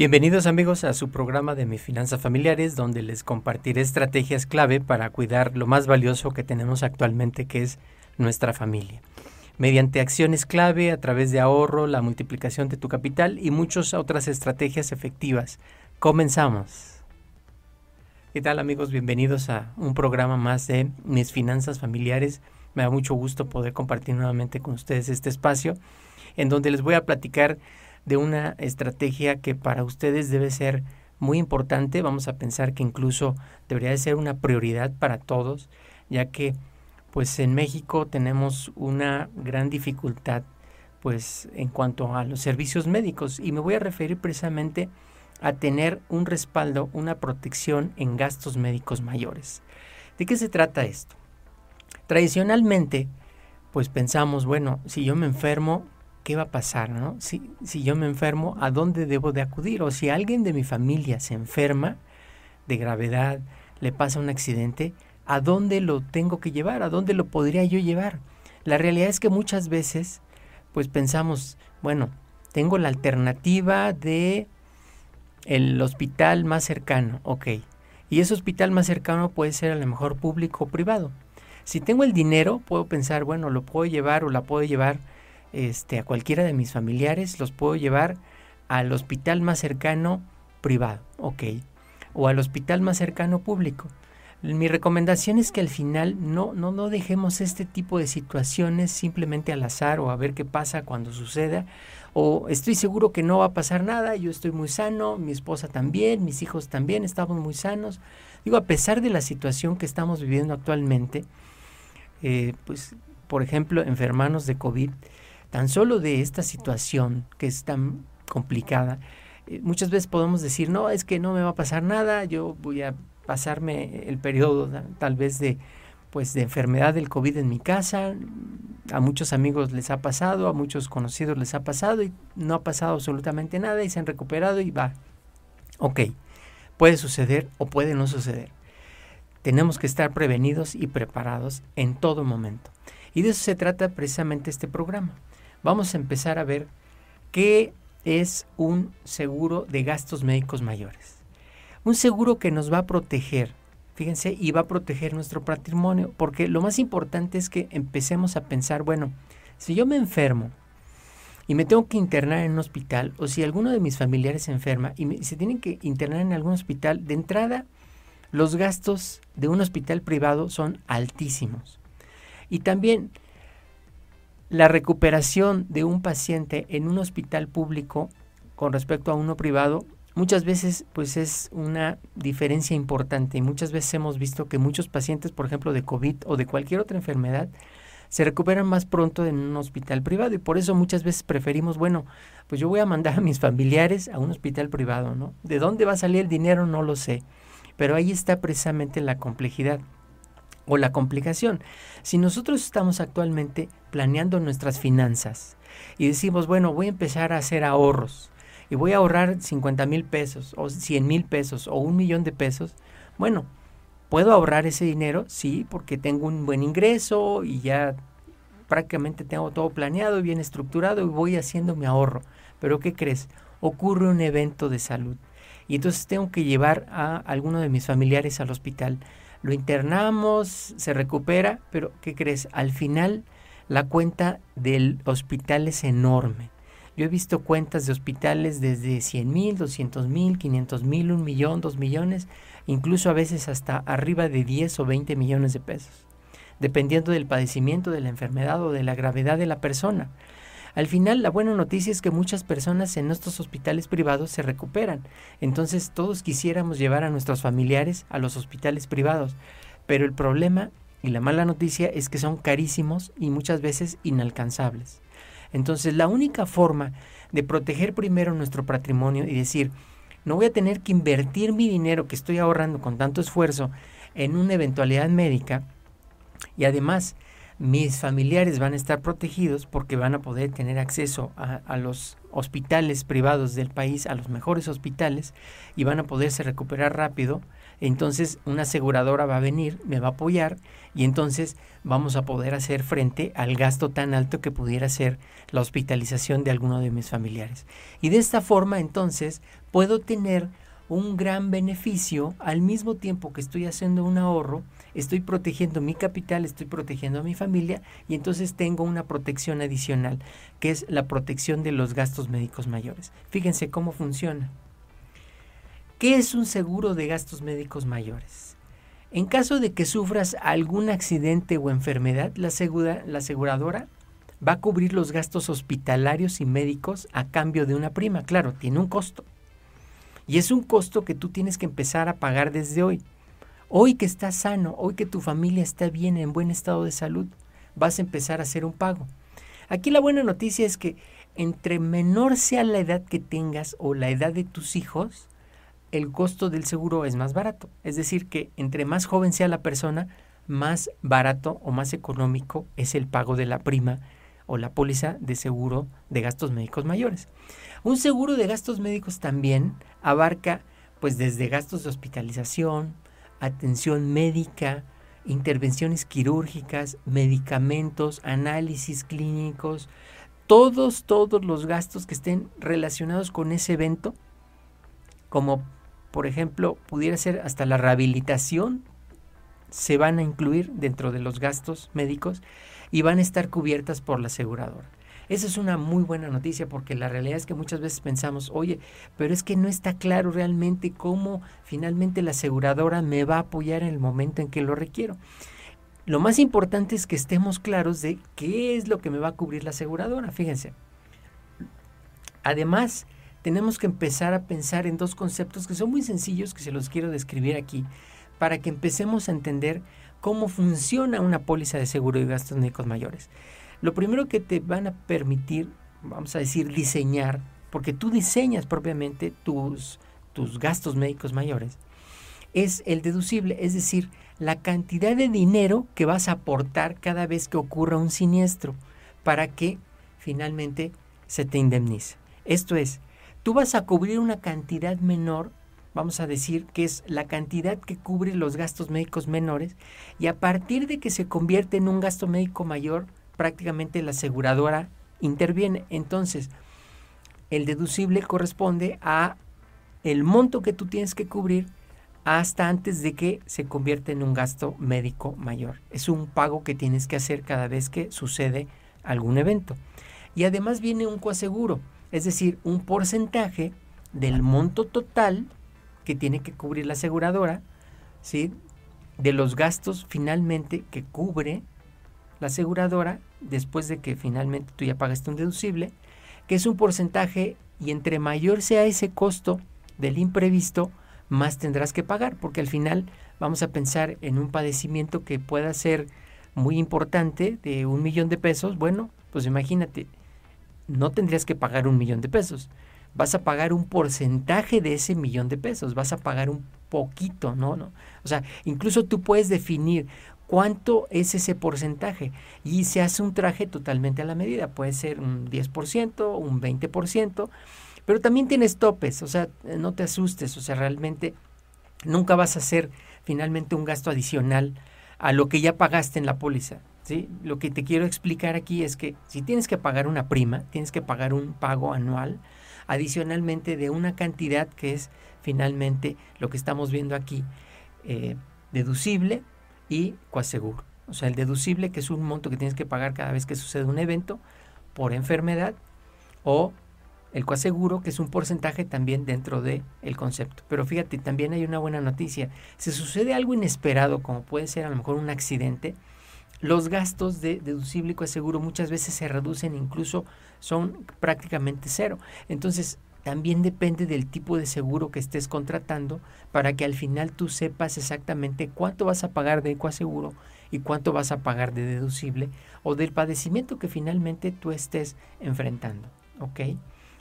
Bienvenidos amigos a su programa de mis finanzas familiares donde les compartiré estrategias clave para cuidar lo más valioso que tenemos actualmente que es nuestra familia. Mediante acciones clave a través de ahorro, la multiplicación de tu capital y muchas otras estrategias efectivas. Comenzamos. ¿Qué tal amigos? Bienvenidos a un programa más de mis finanzas familiares. Me da mucho gusto poder compartir nuevamente con ustedes este espacio en donde les voy a platicar de una estrategia que para ustedes debe ser muy importante. Vamos a pensar que incluso debería de ser una prioridad para todos, ya que pues en México tenemos una gran dificultad pues en cuanto a los servicios médicos y me voy a referir precisamente a tener un respaldo, una protección en gastos médicos mayores. ¿De qué se trata esto? Tradicionalmente, pues pensamos, bueno, si yo me enfermo, ¿qué va a pasar? ¿no? Si, si yo me enfermo, ¿a dónde debo de acudir? O si alguien de mi familia se enferma de gravedad, le pasa un accidente, ¿a dónde lo tengo que llevar? ¿A dónde lo podría yo llevar? La realidad es que muchas veces, pues pensamos, bueno, tengo la alternativa de el hospital más cercano, ok. Y ese hospital más cercano puede ser a lo mejor público o privado. Si tengo el dinero, puedo pensar, bueno, lo puedo llevar o la puedo llevar este, a cualquiera de mis familiares, los puedo llevar al hospital más cercano privado, ok, o al hospital más cercano público. Mi recomendación es que al final no, no, no dejemos este tipo de situaciones simplemente al azar o a ver qué pasa cuando suceda. O estoy seguro que no va a pasar nada, yo estoy muy sano, mi esposa también, mis hijos también estamos muy sanos. Digo, a pesar de la situación que estamos viviendo actualmente, eh, pues, por ejemplo, enfermanos de COVID, tan solo de esta situación que es tan complicada, eh, muchas veces podemos decir, no, es que no me va a pasar nada, yo voy a pasarme el periodo tal vez de pues de enfermedad del COVID en mi casa, a muchos amigos les ha pasado, a muchos conocidos les ha pasado y no ha pasado absolutamente nada y se han recuperado y va. Ok, puede suceder o puede no suceder. Tenemos que estar prevenidos y preparados en todo momento. Y de eso se trata precisamente este programa vamos a empezar a ver qué es un seguro de gastos médicos mayores. Un seguro que nos va a proteger, fíjense, y va a proteger nuestro patrimonio, porque lo más importante es que empecemos a pensar, bueno, si yo me enfermo y me tengo que internar en un hospital, o si alguno de mis familiares se enferma y se tienen que internar en algún hospital, de entrada, los gastos de un hospital privado son altísimos. Y también la recuperación de un paciente en un hospital público con respecto a uno privado muchas veces pues es una diferencia importante y muchas veces hemos visto que muchos pacientes, por ejemplo, de COVID o de cualquier otra enfermedad, se recuperan más pronto en un hospital privado y por eso muchas veces preferimos, bueno, pues yo voy a mandar a mis familiares a un hospital privado, ¿no? ¿De dónde va a salir el dinero? No lo sé, pero ahí está precisamente la complejidad o la complicación. Si nosotros estamos actualmente planeando nuestras finanzas y decimos, bueno, voy a empezar a hacer ahorros y voy a ahorrar 50 mil pesos o 100 mil pesos o un millón de pesos, bueno, ¿puedo ahorrar ese dinero? Sí, porque tengo un buen ingreso y ya prácticamente tengo todo planeado y bien estructurado y voy haciendo mi ahorro. Pero ¿qué crees? Ocurre un evento de salud y entonces tengo que llevar a alguno de mis familiares al hospital lo internamos, se recupera, pero ¿qué crees? Al final la cuenta del hospital es enorme. Yo he visto cuentas de hospitales desde 100 mil, 200 mil, 500 mil, un millón, dos millones, incluso a veces hasta arriba de 10 o 20 millones de pesos, dependiendo del padecimiento de la enfermedad o de la gravedad de la persona. Al final, la buena noticia es que muchas personas en nuestros hospitales privados se recuperan. Entonces, todos quisiéramos llevar a nuestros familiares a los hospitales privados. Pero el problema y la mala noticia es que son carísimos y muchas veces inalcanzables. Entonces, la única forma de proteger primero nuestro patrimonio y decir, no voy a tener que invertir mi dinero que estoy ahorrando con tanto esfuerzo en una eventualidad médica y además mis familiares van a estar protegidos porque van a poder tener acceso a, los hospitales privados del país, a los mejores hospitales, y van a poderse recuperar rápido. entonces una aseguradora va a venir, me va a apoyar y entonces vamos a poder hacer frente al gasto tan alto que pudiera ser la hospitalización de alguno de mis familiares. Y de esta forma entonces puedo tener un gran beneficio al mismo tiempo que estoy haciendo un ahorro, estoy protegiendo mi capital, estoy protegiendo a mi familia y entonces tengo una protección adicional, que es la protección de los gastos médicos mayores. Fíjense cómo funciona. ¿Qué es un seguro de gastos médicos mayores? En caso de que sufras algún accidente o enfermedad, la, la aseguradora va a cubrir los gastos hospitalarios y médicos a cambio de una prima. Claro, tiene un costo. Y es un costo que tú tienes que empezar a pagar desde hoy. Hoy que estás sano, hoy que tu familia está bien, en buen estado de salud, vas a empezar a hacer un pago. Aquí la buena noticia es que entre menor sea la edad que tengas o la edad de tus hijos, el costo del seguro es más barato. Es decir, que entre más joven sea la persona, más barato o más económico es el pago de la prima o la póliza de seguro de gastos médicos mayores. Un seguro de gastos médicos también abarca pues desde gastos de hospitalización, atención médica, intervenciones quirúrgicas, medicamentos, análisis clínicos, todos, todos los gastos que estén relacionados con ese evento, como por ejemplo, pudiera ser hasta la rehabilitación, se van a incluir dentro de los gastos médicos y van a estar cubiertas por la aseguradora. Esa es una muy buena noticia porque la realidad es que muchas veces pensamos, oye, pero es que no está claro realmente cómo finalmente la aseguradora me va a apoyar en el momento en que lo requiero. Lo más importante es que estemos claros de qué es lo que me va a cubrir la aseguradora, fíjense. Además, tenemos que empezar a pensar en dos conceptos que son muy sencillos, que se los quiero describir aquí, para que empecemos a entender cómo funciona una póliza de seguro de gastos médicos mayores. Lo primero que te van a permitir, vamos a decir, diseñar, porque tú diseñas propiamente tus, tus gastos médicos mayores, es el deducible, es decir, la cantidad de dinero que vas a aportar cada vez que ocurra un siniestro para que finalmente se te indemnice. Esto es, tú vas a cubrir una cantidad menor, vamos a decir que es la cantidad que cubre los gastos médicos menores, y a partir de que se convierte en un gasto médico mayor, prácticamente la aseguradora interviene. Entonces, el deducible corresponde a el monto que tú tienes que cubrir hasta antes de que se convierta en un gasto médico mayor. Es un pago que tienes que hacer cada vez que sucede algún evento. Y además viene un coaseguro es decir, un porcentaje del monto total que tiene que cubrir la aseguradora, ¿sí? de los gastos finalmente que cubre la aseguradora después de que finalmente tú ya pagaste un deducible, que es un porcentaje y entre mayor sea ese costo del imprevisto, más tendrás que pagar, porque al final vamos a pensar en un padecimiento que pueda ser muy importante de un millón de pesos, bueno, pues imagínate, no tendrías que pagar un millón de pesos. Vas a pagar un porcentaje de ese millón de pesos, vas a pagar un poquito, ¿no? ¿no? O sea, incluso tú puedes definir cuánto es ese porcentaje y se hace un traje totalmente a la medida. Puede ser un 10%, un 20%, pero también tienes topes, o sea, no te asustes, o sea, realmente nunca vas a hacer finalmente un gasto adicional a lo que ya pagaste en la póliza. Lo que te quiero explicar aquí es que si tienes que pagar una prima, tienes que pagar un pago anual, adicionalmente de una cantidad que es finalmente lo que estamos viendo aquí, eh, deducible y coaseguro. O sea, el deducible, que es un monto que tienes que pagar cada vez que sucede un evento por enfermedad, o el coaseguro, que es un porcentaje también dentro del el concepto. Pero fíjate, también hay una buena noticia. Si sucede algo inesperado, como puede ser a lo mejor un accidente, los gastos de deducible y seguro muchas veces se reducen, incluso son prácticamente cero. Entonces, también depende del tipo de seguro que estés contratando para que al final tú sepas exactamente cuánto vas a pagar de coaseguro y cuánto vas a pagar de deducible o del padecimiento que finalmente tú estés enfrentando. ¿Ok?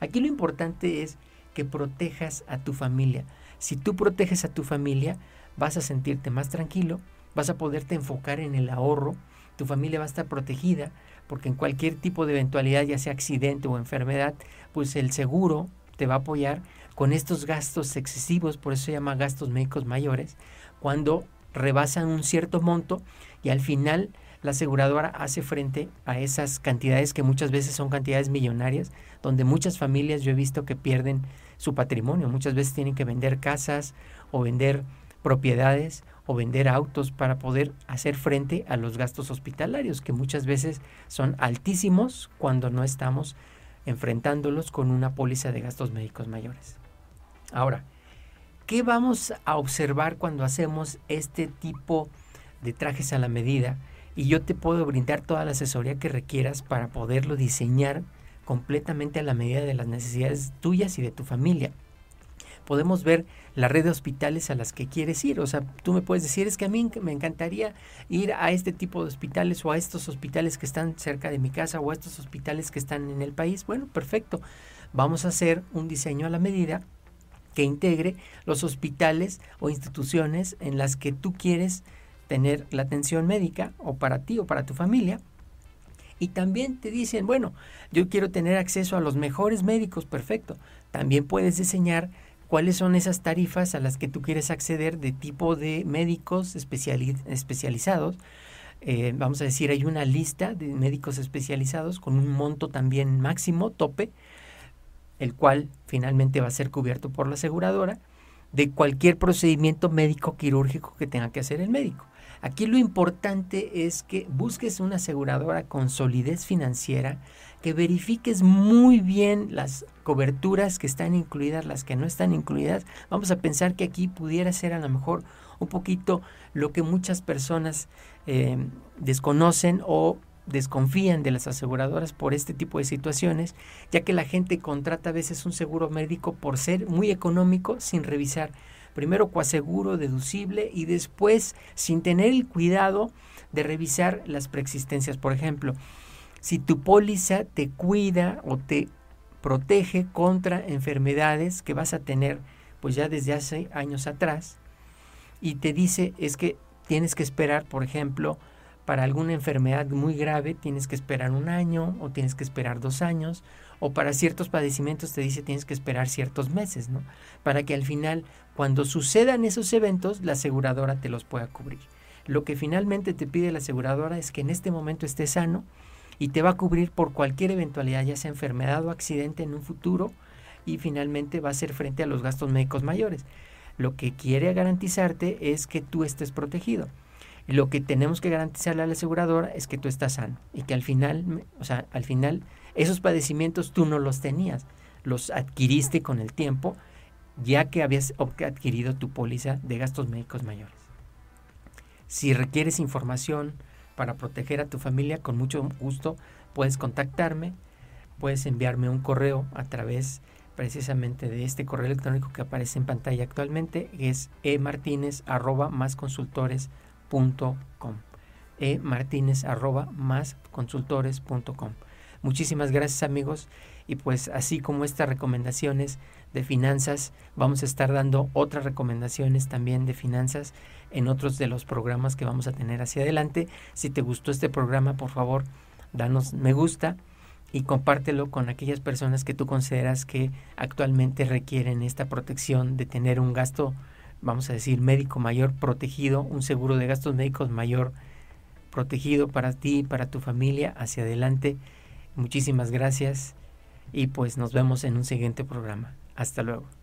Aquí lo importante es que protejas a tu familia. Si tú proteges a tu familia, vas a sentirte más tranquilo, vas a poderte enfocar en el ahorro, tu familia va a estar protegida, porque en cualquier tipo de eventualidad, ya sea accidente o enfermedad, pues el seguro te va a apoyar con estos gastos excesivos, por eso se llama gastos médicos mayores, cuando rebasan un cierto monto y al final la aseguradora hace frente a esas cantidades que muchas veces son cantidades millonarias, donde muchas familias yo he visto que pierden su patrimonio, muchas veces tienen que vender casas o vender propiedades o vender autos para poder hacer frente a los gastos hospitalarios, que muchas veces son altísimos cuando no estamos enfrentándolos con una póliza de gastos médicos mayores. Ahora, ¿qué vamos a observar cuando hacemos este tipo de trajes a la medida? Y yo te puedo brindar toda la asesoría que requieras para poderlo diseñar completamente a la medida de las necesidades tuyas y de tu familia. Podemos ver la red de hospitales a las que quieres ir. O sea, tú me puedes decir, es que a mí me encantaría ir a este tipo de hospitales o a estos hospitales que están cerca de mi casa o a estos hospitales que están en el país. Bueno, perfecto. Vamos a hacer un diseño a la medida que integre los hospitales o instituciones en las que tú quieres tener la atención médica o para ti o para tu familia. Y también te dicen, bueno, yo quiero tener acceso a los mejores médicos, perfecto. También puedes diseñar cuáles son esas tarifas a las que tú quieres acceder de tipo de médicos especializados. Eh, vamos a decir, hay una lista de médicos especializados con un monto también máximo, tope, el cual finalmente va a ser cubierto por la aseguradora, de cualquier procedimiento médico quirúrgico que tenga que hacer el médico. Aquí lo importante es que busques una aseguradora con solidez financiera, que verifiques muy bien las coberturas que están incluidas, las que no están incluidas. Vamos a pensar que aquí pudiera ser a lo mejor un poquito lo que muchas personas eh, desconocen o desconfían de las aseguradoras por este tipo de situaciones, ya que la gente contrata a veces un seguro médico por ser muy económico sin revisar primero coaseguro deducible y después sin tener el cuidado de revisar las preexistencias. Por ejemplo, si tu póliza te cuida o te protege contra enfermedades que vas a tener pues ya desde hace años atrás y te dice es que tienes que esperar, por ejemplo, para alguna enfermedad muy grave tienes que esperar un año o tienes que esperar dos años o para ciertos padecimientos te dice tienes que esperar ciertos meses, ¿no? Para que al final, cuando sucedan esos eventos, la aseguradora te los pueda cubrir. Lo que finalmente te pide la aseguradora es que en este momento estés sano y te va a cubrir por cualquier eventualidad, ya sea enfermedad o accidente en un futuro y finalmente va a ser frente a los gastos médicos mayores. Lo que quiere garantizarte es que tú estés protegido. Lo que tenemos que garantizarle a la aseguradora es que tú estás sano y que al final, o sea, al final esos padecimientos tú no los tenías, los adquiriste con el tiempo ya que habías adquirido tu póliza de gastos médicos mayores. Si requieres información para proteger a tu familia, con mucho gusto puedes contactarme, puedes enviarme un correo a través precisamente de este correo electrónico que aparece en pantalla actualmente, es emartinez arroba más consultores e martínez. Muchísimas gracias amigos y pues así como estas recomendaciones de finanzas, vamos a estar dando otras recomendaciones también de finanzas en otros de los programas que vamos a tener hacia adelante. Si te gustó este programa, por favor, danos me gusta y compártelo con aquellas personas que tú consideras que actualmente requieren esta protección de tener un gasto vamos a decir, médico mayor protegido, un seguro de gastos médicos mayor protegido para ti para tu familia hacia adelante. Muchísimas gracias y pues nos vemos en un siguiente programa. Hasta luego.